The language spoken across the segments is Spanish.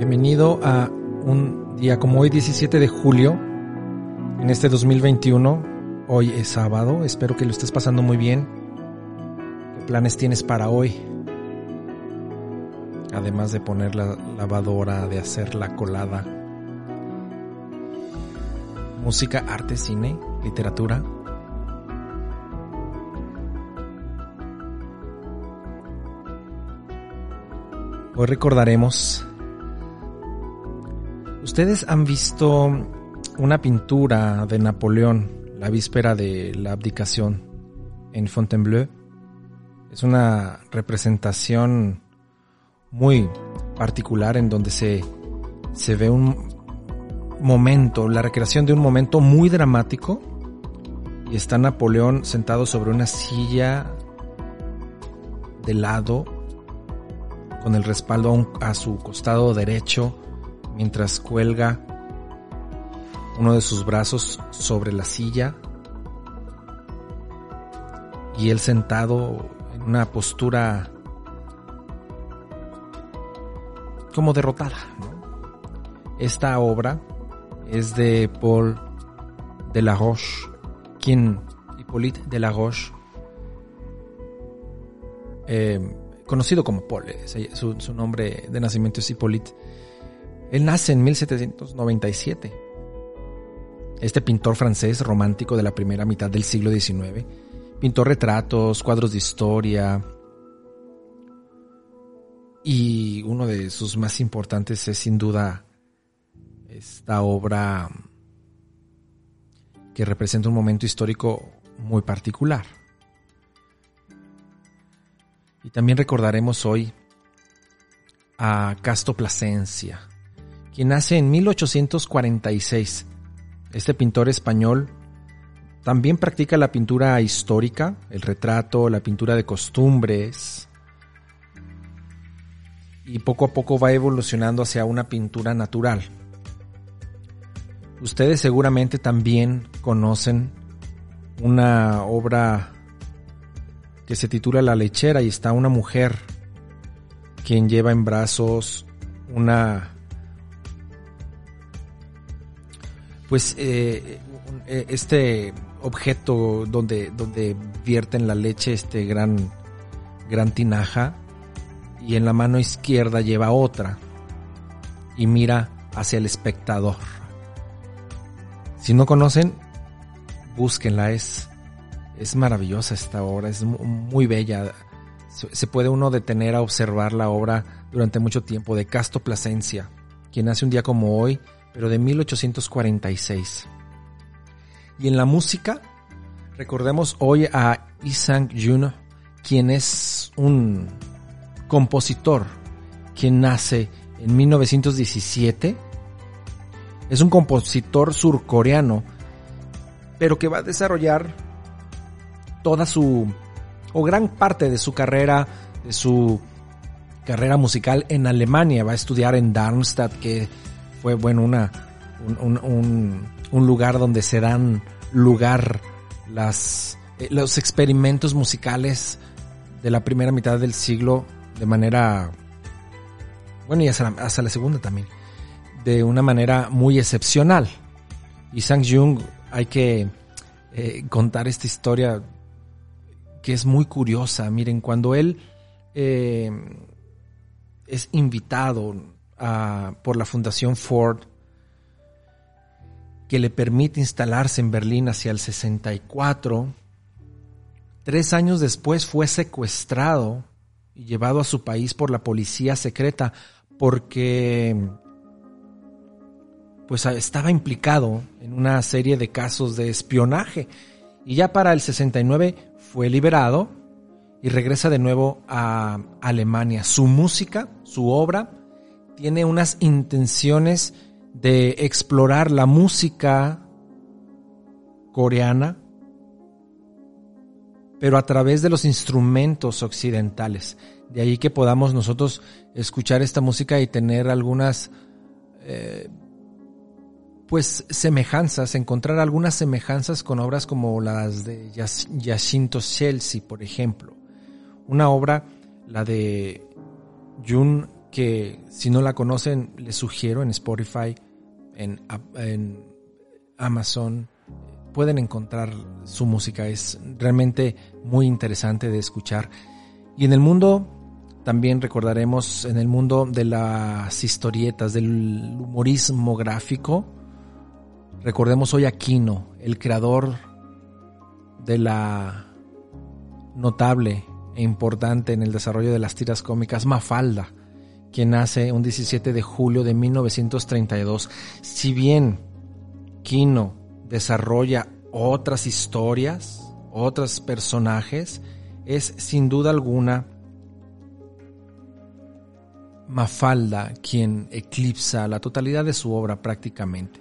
Bienvenido a un día como hoy, 17 de julio, en este 2021. Hoy es sábado, espero que lo estés pasando muy bien. ¿Qué planes tienes para hoy? Además de poner la lavadora, de hacer la colada. Música, arte, cine, literatura. Hoy recordaremos Ustedes han visto una pintura de Napoleón la víspera de la abdicación en Fontainebleau. Es una representación muy particular en donde se, se ve un momento, la recreación de un momento muy dramático y está Napoleón sentado sobre una silla de lado con el respaldo a, su costado derecho mientras cuelga uno de sus brazos sobre la silla y él sentado en una postura como derrotada. Esta obra es de Paul de la Roche, quien Hippolyte de la Roche, eh, conocido como Paul, eh, su nombre de nacimiento es Hippolyte él nace en 1797. Este pintor francés romántico de la primera mitad del siglo XIX pintó retratos, cuadros de historia y uno de sus más importantes es sin duda esta obra que representa un momento histórico muy particular. Y también recordaremos hoy a Casto Plasencia, quien nace en 1846. Este pintor español también practica la pintura histórica, el retrato, la pintura de costumbres, y poco a poco va evolucionando hacia una pintura natural. Ustedes seguramente también conocen una obra que se titula La lechera y está una mujer quien lleva en brazos una pues eh, eh, este objeto donde, donde vierten la leche, este gran, gran tinaja, y en la mano izquierda lleva otra y mira hacia el espectador. Si no conocen, búsquenla, es, es maravillosa esta obra, es muy bella. Se puede uno detener a observar la obra durante mucho tiempo de Casto Plasencia, quien hace un día como hoy pero de 1846. Y en la música, recordemos hoy a Isang Jun, quien es un compositor, quien nace en 1917. Es un compositor surcoreano, pero que va a desarrollar toda su, o gran parte de su carrera, de su carrera musical en Alemania. Va a estudiar en Darmstadt, que fue bueno una un, lugar donde se dan lugar las eh, los experimentos musicales de la primera mitad del siglo de manera bueno y hasta la, segunda también de una manera muy excepcional. Y Sang Jung hay que eh, contar esta historia que es muy curiosa. Miren cuando él eh, es invitado por la Fundación Ford que le permite instalarse en Berlín hacia el 64. Tres años después fue secuestrado y llevado a su país por la policía secreta porque pues estaba implicado en una serie de casos de espionaje y ya para el 69 fue liberado y regresa de nuevo a Alemania. Su música, su obra tiene unas intenciones de explorar la música coreana, pero a través de los instrumentos occidentales. De ahí que podamos nosotros escuchar esta música y tener algunas, eh, pues, semejanzas, encontrar algunas semejanzas con obras como las de Jacinto Chelsea, por ejemplo. Una obra, la de Jun que si no la conocen, les sugiero en Spotify, en, Amazon, pueden encontrar su música. Es realmente muy interesante de escuchar. Y en el mundo, también recordaremos, en el mundo de las historietas, del humorismo gráfico, recordemos hoy a Kino, el creador de la notable e importante en el desarrollo de las tiras cómicas Mafalda, quien nace un 17 de julio de 1932. Si bien Kino desarrolla otras historias, otros personajes, es sin duda alguna Mafalda quien eclipsa la totalidad de su obra prácticamente.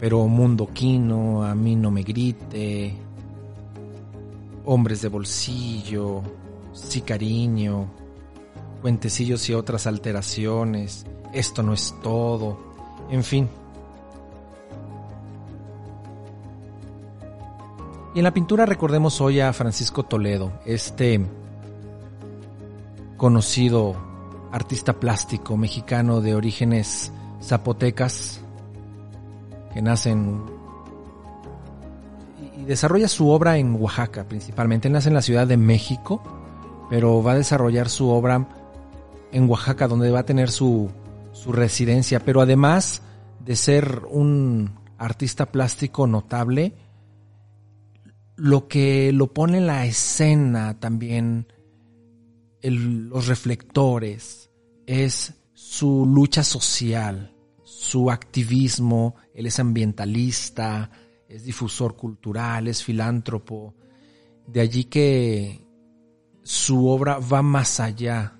Pero Mundo Quino, A mí no me grite, Hombres de bolsillo, Sí cariño, Cuentecillos y otras alteraciones, Esto no es todo, en fin, Y en la pintura recordemos hoy a Francisco Toledo, este conocido artista plástico mexicano de orígenes zapotecas, que nace en, y desarrolla su obra en Oaxaca principalmente. Nace en la Ciudad de México, pero va a desarrollar su obra en Oaxaca, donde va a tener su, su residencia. Pero además de ser un artista plástico notable, lo que lo pone en la escena también, los reflectores, es su lucha social, su activismo, él es ambientalista, es difusor cultural, es filántropo, de allí que su obra va más allá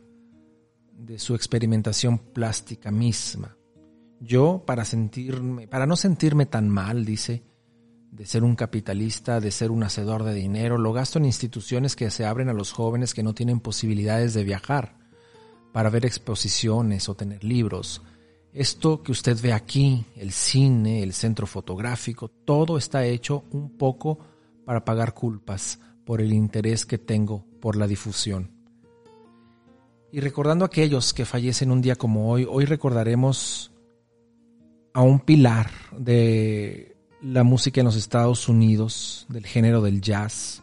de su experimentación plástica misma. Yo, para sentirme, para no sentirme tan mal, dice, de ser un capitalista, de ser un hacedor de dinero, lo gasto en instituciones que se abren a los jóvenes que no tienen posibilidades de viajar para ver exposiciones o tener libros. Esto que usted ve aquí, el cine, el centro fotográfico, todo está hecho un poco para pagar culpas por el interés que tengo por la difusión. Y recordando a aquellos que fallecen un día como hoy, hoy recordaremos a un pilar de la música en los Estados Unidos del género del jazz,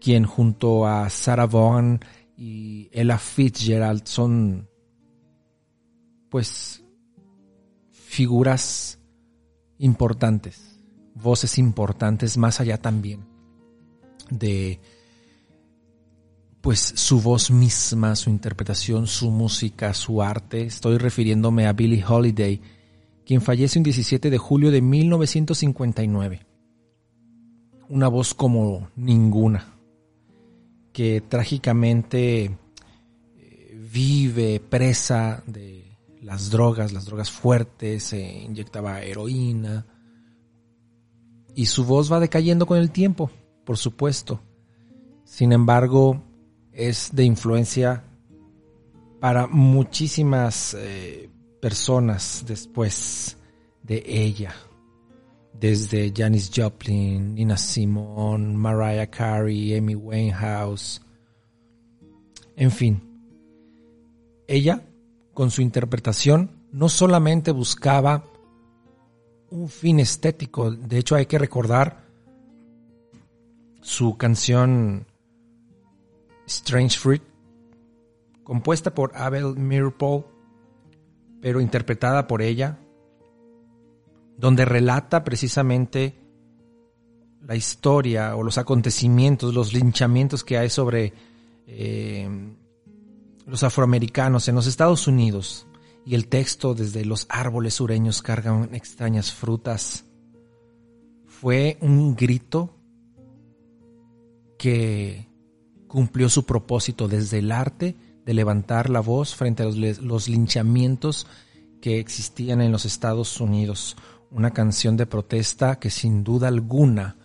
quien junto a Sarah Vaughan y Ella Fitzgerald son pues figuras importantes, voces importantes más allá también de pues su voz misma, su interpretación, su música, su arte. Estoy refiriéndome a Billie Holiday, quien fallece un 17 de julio de 1959. Una voz como ninguna, que trágicamente eh, vive presa de las drogas, las drogas fuertes, se inyectaba heroína, y su voz va decayendo con el tiempo, por supuesto. Sin embargo, es de influencia para muchísimas eh, personas después de ella, desde Janis Joplin, Nina Simone, Mariah Carey, Amy Winehouse, en fin. Ella, con su interpretación, no solamente buscaba un fin estético, de hecho hay que recordar su canción Strange Fruit, compuesta por Abel Mirpole, pero interpretada por ella, donde relata precisamente la historia o los acontecimientos, los linchamientos que hay sobre eh, los afroamericanos en los Estados Unidos. Y el texto desde los árboles sureños cargan extrañas frutas. Fue un grito que cumplió su propósito desde el arte de levantar la voz frente a los, linchamientos que existían en los Estados Unidos. Una canción de protesta que sin duda alguna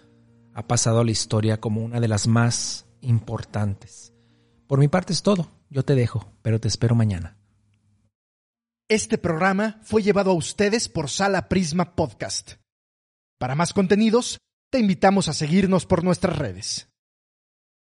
ha pasado a la historia como una de las más importantes. Por mi parte es todo. Yo te dejo, pero te espero mañana. Este programa fue llevado a ustedes por Sala Prisma Podcast. Para más contenidos, te invitamos a seguirnos por nuestras redes.